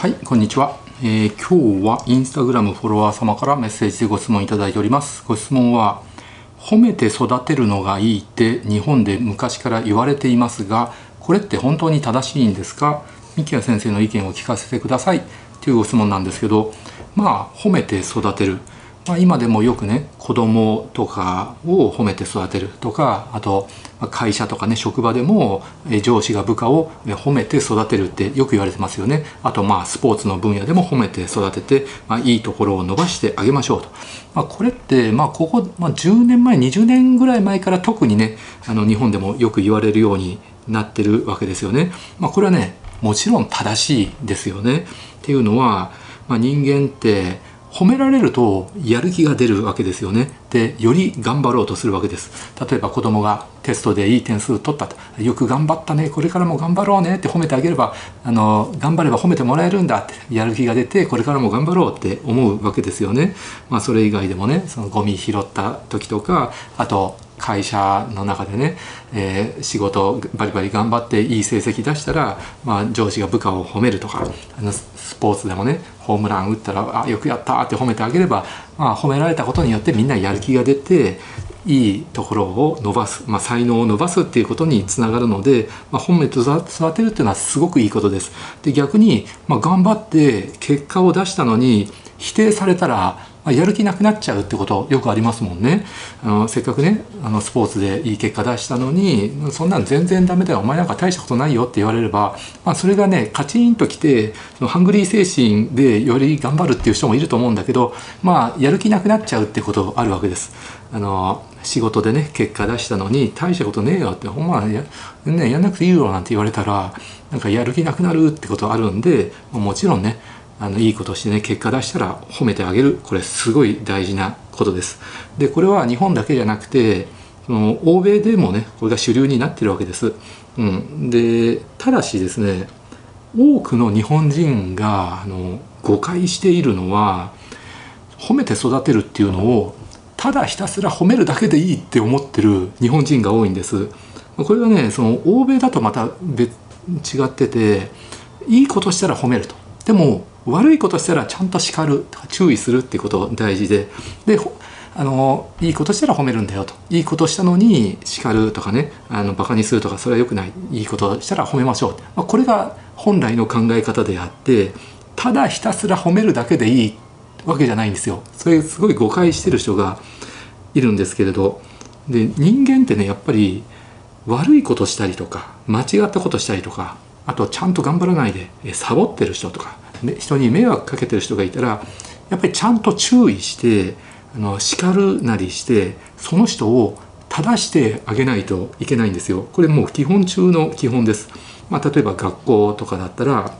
はいこんにちは、えー、今日はインスタグラムフォロワー様からメッセージでご質問いただいております。ご質問は褒めて育てるのがいいって日本で昔から言われていますがこれって本当に正しいんですか？三木谷先生の意見を聞かせてください。というご質問なんですけどまあ褒めて育てる。まあ、今でもよくね子供とかを褒めて育てるとかあと会社とかね職場でも上司が部下を褒めて育てるってよく言われてますよね。あとまあスポーツの分野でも褒めて育てて、まあ、いいところを伸ばしてあげましょうと、まあ、これってまあここ、まあ、10年前20年ぐらい前から特にねあの日本でもよく言われるようになってるわけですよね、まあ、これはねもちろん正しいですよね。っていうのは、まあ、人間って褒められるとやる気が出るわけですよね。でより頑張ろうとするわけです。例えば子供がテストでいい点数取ったと。よく頑張ったね。これからも頑張ろうね。って褒めてあげればあの頑張れば褒めてもらえるんだ。ってやる気が出てこれからも頑張ろうって思うわけですよね。まあそれ以外でもねそのゴミ拾った時とかあと会社の中でね、えー、仕事バリバリ頑張っていい成績出したら、まあ、上司が部下を褒めるとかあのスポーツでもねホームラン打ったら「あよくやった」って褒めてあげれば、まあ、褒められたことによってみんなやる気が出ていいところを伸ばす、まあ、才能を伸ばすっていうことにつながるので、まあ、褒めて育てるっていうのはすごくいいことです。で逆に、まあ、頑張って結果を出したのに否定されたらまあ、やる気なくなっちゃうってことよくありますもんねあのせっかくねあのスポーツでいい結果出したのにそんなん全然ダメだよお前なんか大したことないよって言われれば、まあ、それがねカチンときてそのハングリー精神でより頑張るっていう人もいると思うんだけどまあやる気なくなっちゃうってことあるわけです。あの仕事でね結果出したのに大したことねえよってほんまや,、ね、やんなくていいよなんて言われたらなんかやる気なくなるってことあるんでもちろんねあのいいことしてね結果出したら褒めてあげる。これすごい大事なことです。でこれは日本だけじゃなくてその欧米でもねこれが主流になってるわけです、うん、でただしですね多くの日本人があの誤解しているのは褒めて育てるっていうのをただひたすら褒めるだけでいいって思ってる日本人が多いんです。これはねその欧米だとまた別違ってていいことしたら褒めると。でも悪いことしたらちゃんと叱る注意するってこと大事で。であのいいことしたら褒めるんだよと。いいことしたのに叱るとかねあのバカにするとかそれは良くない。いいことしたら褒めましょう、まあ、これが本来の考え方であってただひたすら褒めるだけでいいわけじゃないんですよ。それすごい誤解してる人がいるんですけれど。で人間ってねやっぱり悪いことしたりとか間違ったことしたりとかあとちゃんと頑張らないでサボってる人とか人に迷惑かけてる人がいたらやっぱりちゃんと注意してあの叱るなりしてその人を正してあげないといけないんですよ。これもう基本中の基本です。まあ、例えば学校とかだったら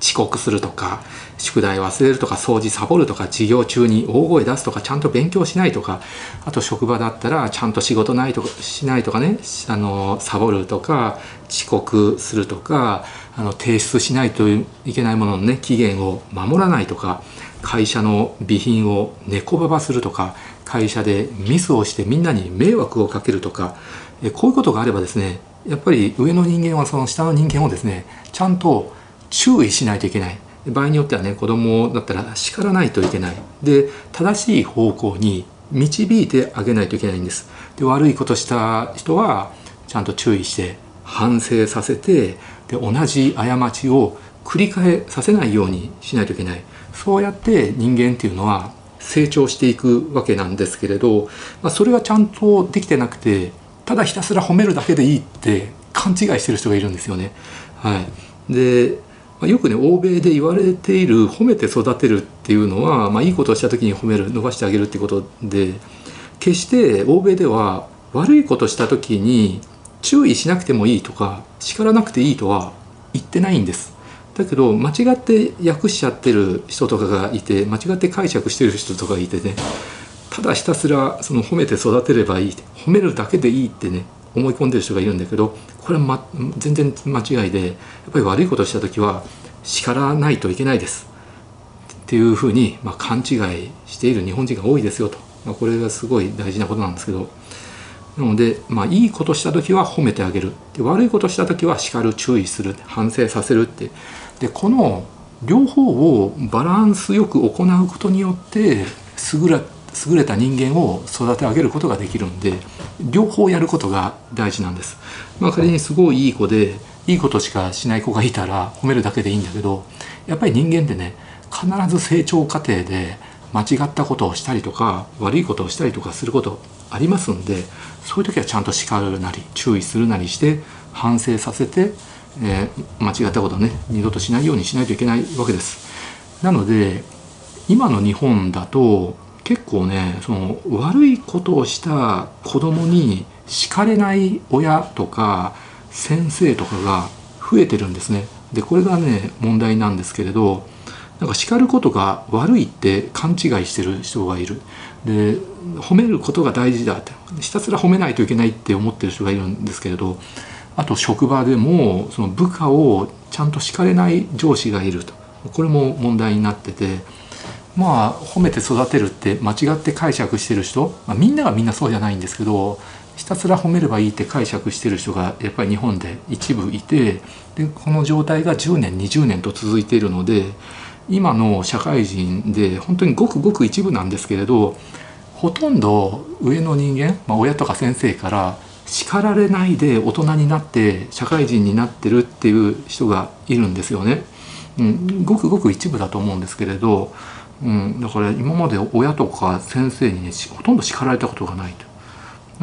遅刻するとか宿題忘れるとか掃除サボるとか授業中に大声出すとかちゃんと勉強しないとかあと職場だったらちゃんと仕事ないとかしないとかねあのサボるとか遅刻するとかあの提出しないといけないもののね期限を守らないとか会社の備品を猫ばばするとか会社でミスをしてみんなに迷惑をかけるとかえこういうことがあればですねやっぱり上の人間はその下の人間をですねちゃんと注意しないといけない。場合によってはね子供だったら叱らないといけない。で正しい方向に導いてあげないといけないんです。で悪いことした人はちゃんと注意して反省させてで同じ過ちを繰り返させないようにしないといけない。そうやって人間っていうのは成長していくわけなんですけれど、まあ、それがちゃんとできてなくてただひたすら褒めるだけでいいって勘違いしてる人がいるんですよね。はい、でよくね欧米で言われている褒めて育てるっていうのは、まあ、いいことをした時に褒める伸ばしてあげるってことで決して欧米では悪いことした時に注意しなくてもいいとか叱らなくていいとは言ってないんです。だけど間違って訳しちゃってる人とかがいて間違って解釈してる人とかがいてねただひたすらその褒めて育てればいい褒めるだけでいいってね思い込んでる人がいるんだけどこれは、ま、全然間違いでやっぱり悪いことした時は叱らないといけないです。っていうふうに、まあ、勘違いしている日本人が多いですよと、まあ、これがすごい大事なことなんですけど。なので、まあ、いいことした時は褒めてあげる。で悪いことした時は叱る注意する。反省させるって。でこの両方をバランスよく行うことによって優れ優れた人間を育て上げることができるんで両方やることが大事なんです。まあ、仮にすごいいい子でいいことしかしない子がいたら褒めるだけでいいんだけどやっぱり人間ってね必ず成長過程で間違ったことをしたりとか悪いことをしたりとかすることありますんでそういう時はちゃんと叱るなり注意するなりして反省させて、えー、間違ったことをね二度としないようにしないといけないわけです。なので今の日本だと結構ねその悪いことをした子供に叱れない親とか先生とかが増えてるんですね。でこれがね問題なんですけれどなんか叱ることが悪いって勘違いしてる人がいる。で褒めることが大事だってひたすら褒めないといけないって思ってる人がいるんですけれどあと職場でもその部下をちゃんと叱れない上司がいるとこれも問題になっててまあ褒めて育てるって間違って解釈してる人、まあ、みんながみんなそうじゃないんですけどひたすら褒めればいいって解釈してる人がやっぱり日本で一部いてでこの状態が10年20年と続いているので今の社会人で本当にごくごく一部なんですけれどほとんど上の人間、まあ、親とか先生から叱られないで大人になって社会人になってるっていう人がいるんですよね。うん、ごくごく一部だと思うんですけれどうん、だから今まで親とか先生にねほとんど叱られたことがないと。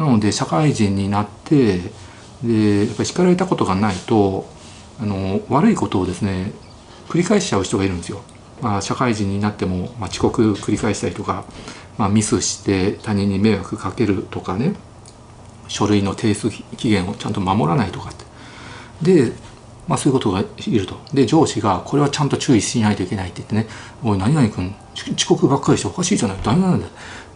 なので社会人になってでやっぱり叱られたことがないとあの悪いことをですね繰り返しちゃう人がいるんですよ。まあ、社会人になっても、まあ、遅刻繰り返したりとか、まあ、ミスして他人に迷惑かけるとかね書類の提出期限をちゃんと守らないとかってでまあ、そういうことがいると。で上司がこれはちゃんと注意しないといけないって言ってね「おい何々君遅刻ばっかりしておかしいじゃない。ダメなんだ」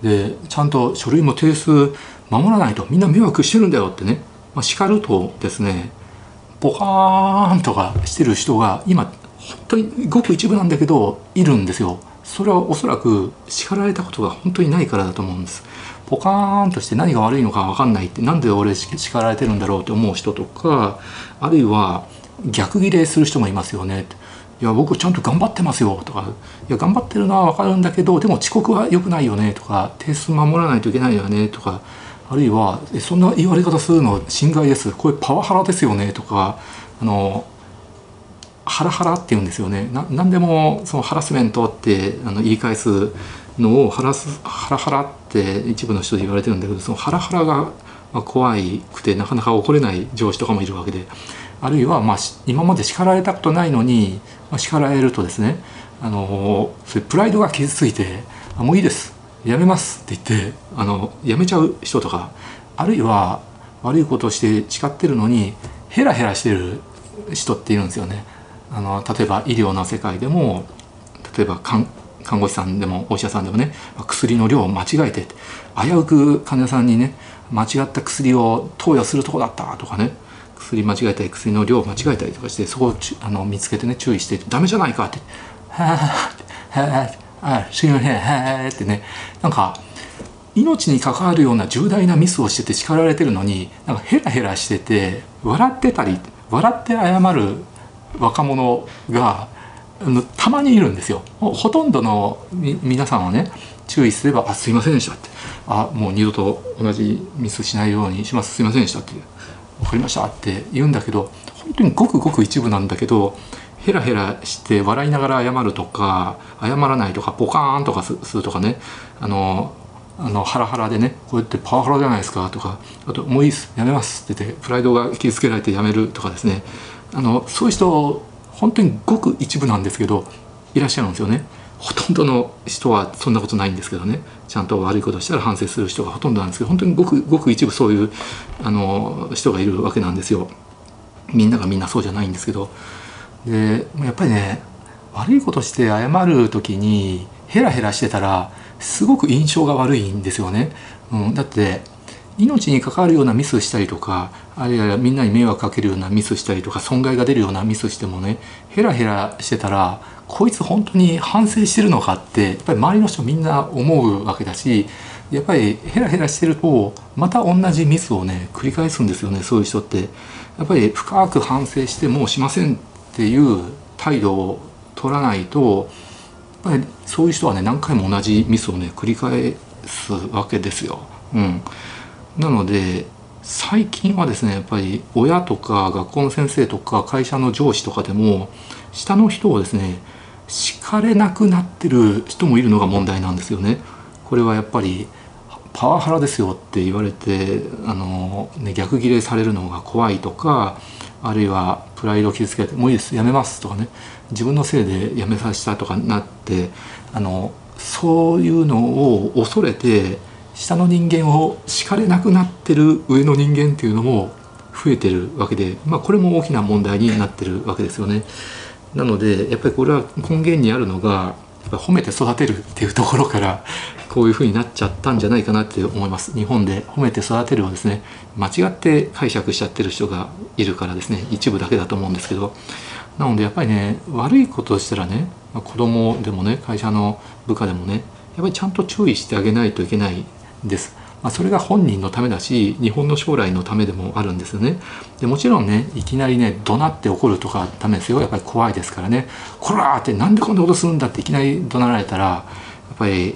でちゃんと書類も提出守らないと。みんな迷惑してるんだよってね、まあ、叱るとですねポカーンとかしてる人が今本当にごく一部なんだけどいるんですよ。それはおそらく叱られたことが本当にないからだと思うんです。ポカーンとして何が悪いのか分かんないって。なんで俺叱られてるんだろうって思う人とかあるいは逆ギレする人もいますよね。いや僕ちゃんと頑張ってますよ。とかいや頑張ってるのは分かるんだけどでも遅刻は良くないよね。とか定数守らないといけないよね。とかあるいはそんな言われ方するの侵害です。これパワハラですよね。とかあのハラハラって言うんですよね。何でもそのハラスメントってあの言い返すのをハラスハラハラって一部の人で言われてるんだけどそのハラハラが怖いくてなかなか怒れない上司とかもいるわけで。あるいはまあ今まで叱られたことないのに、まあ、叱られるとですねあのそれプライドが傷ついて「あもういいですやめます」って言ってあのやめちゃう人とかあるいは悪いことをして誓ってるのにヘラヘラしてる人っているんですよね。あの例えば医療の世界でも例えば看護師さんでもお医者さんでもね薬の量を間違えて危うく患者さんにね間違った薬を投与するとこだったとかね薬間違えたり薬の量間違えたりとかしてそこをあの見つけてね注意して「ダメじゃないか」って「はあはあすいませんはあ」ってね。なんか命に関わるような重大なミスをしてて叱られてるのになんかヘラヘラしてて笑ってたり笑って謝る若者がたまにいるんですよ。ほとんどの皆さんはね注意すれば「あすいませんでした」って「あもう二度と同じミスしないようにします。すいませんでした」っていう。分かりました」って言うんだけど本当にごくごく一部なんだけどヘラヘラして笑いながら謝るとか謝らないとかポカーンとかするとかねあのあのハラハラでねこうやってパワハラじゃないですかとかあと「もういいっすやめます」って言ってプライドが傷つけられてやめるとかですねあのそういう人本当にごく一部なんですけどいらっしゃるんですよね。ほとんどの人はそんなことないんですけどねちゃんと悪いことしたら反省する人がほとんどなんですけど本当にごくごく一部そういうあの人がいるわけなんですよ。みんながみんなそうじゃないんですけどでやっぱりね悪いことして謝る時にヘラヘラしてたらすごく印象が悪いんですよね。うん、だって命に関わるようなミスしたりとかあるいはみんなに迷惑かけるようなミスしたりとか損害が出るようなミスしてもねヘラヘラしてたらこいつ本当に反省してるのかってやっぱり周りの人みんな思うわけだしやっぱりヘラヘラしてるとまた同じミスをね繰り返すんですよねそういう人って。やっぱり深く反省してもうしませんっていう態度を取らないとやっぱりそういう人はね何回も同じミスをね繰り返すわけですよ。うん、なので最近はですねやっぱり親とか学校の先生とか会社の上司とかでも下の人をですね叱れなくなってる人もいるのが問題なんですよね。これはやっぱりパワハラですよって言われてあの、ね、逆ギレされるのが怖いとかあるいはプライドを傷つけて「もういいですやめます」とかね自分のせいで辞めさせたとかなってあのそういうのを恐れて下の人間を叱れなくなってる上の人間っていうのも増えてるわけで、まあ、これも大きな問題になってるわけですよね。なのでやっぱりこれは根源にあるのがやっぱ褒めて育てるっていうところからこういうふうになっちゃったんじゃないかなって思います日本で褒めて育てるをですね間違って解釈しちゃってる人がいるからですね一部だけだと思うんですけどなのでやっぱりね悪いことをしたらね子供でもね会社の部下でもねやっぱりちゃんと注意してあげないといけないですまあ、それが本人のためだし日本の将来のためでもあるんですよねでもちろんねいきなりね怒鳴って怒るとかダメですよやっぱり怖いですからね「こら!」ってなんでこんなことするんだっていきなり怒鳴られたらやっぱり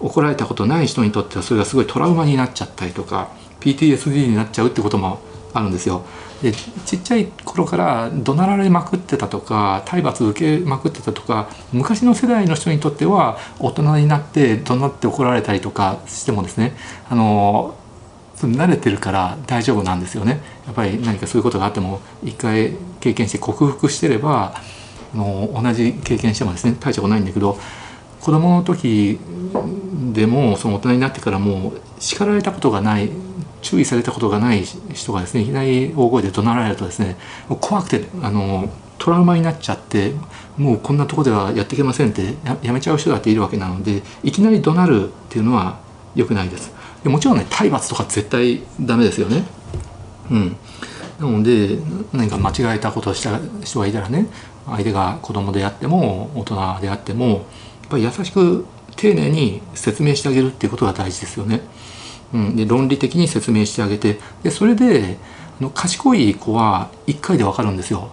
怒られたことない人にとってはそれがすごいトラウマになっちゃったりとか PTSD になっちゃうってこともあるんですよ。でちっちゃい頃から怒鳴られまくってたとか体罰受けまくってたとか昔の世代の人にとっては大人になって怒鳴って怒られたりとかしてもですねあの慣れてるから大丈夫なんですよね。やっぱり何かそういうことがあっても一回経験して克服してればあの同じ経験してもですね大したことないんだけど子供の時でもその大人になってからもう叱られたことがない注意されたことがない人がですねいきなり大声で怒鳴られるとですね怖くてあのトラウマになっちゃってもうこんなとこではやっていけませんってやめちゃう人だっているわけなのでいきなり怒鳴るっていうのは良くないです。でもちろんね体罰とか絶対ダメですよね。うん。なので何か間違えたことをした人がいたらね相手が子供であっても大人であってもやっぱり優しく丁寧に説明してあげるっていうことが大事ですよね。うん、で論理的に説明してあげて。でそれであの賢い子は1回で分かるんですよ。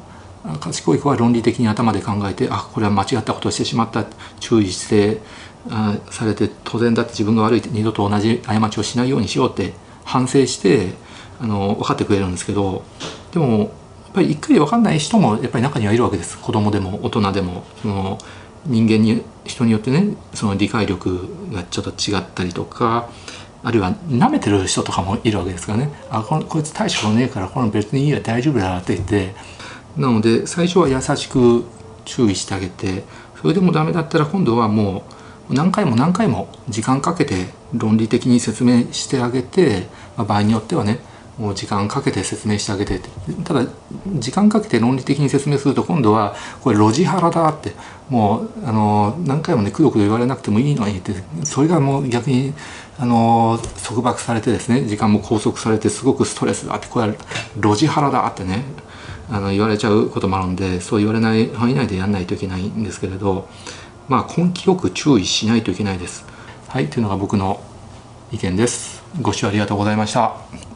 賢い子は論理的に頭で考えてあこれは間違ったことをしてしまった。注意してあされて当然だって自分が悪いって二度と同じ過ちをしないようにしようって反省してあの分かってくれるんですけどでもやっぱり一回で分かんない人もやっぱり中にはいるわけです。子供でも大人でも。その人間に人によってねその理解力がちょっと違ったりとかあるいは舐めてる人とかもいるわけですからね。あここいつ大したことねえからこの別にいいや大丈夫だって言って。なので最初は優しく注意してあげてそれでも駄目だったら今度はもう何回も何回も時間かけて論理的に説明してあげて、まあ、場合によってはねもう時間かけて説明してあげてただ時間かけて論理的に説明すると今度はこれ路地腹だってもうあの何回もねくどくど言われなくてもいいのにってそれがもう逆にあの束縛されてですね時間も拘束されてすごくストレスだってこれは路地腹だってねあの言われちゃうこともあるんでそう言われない範囲内でやんないといけないんですけれどまあ根気よく注意しないといけないです。はいというのが僕の意見です。ご視聴ありがとうございました。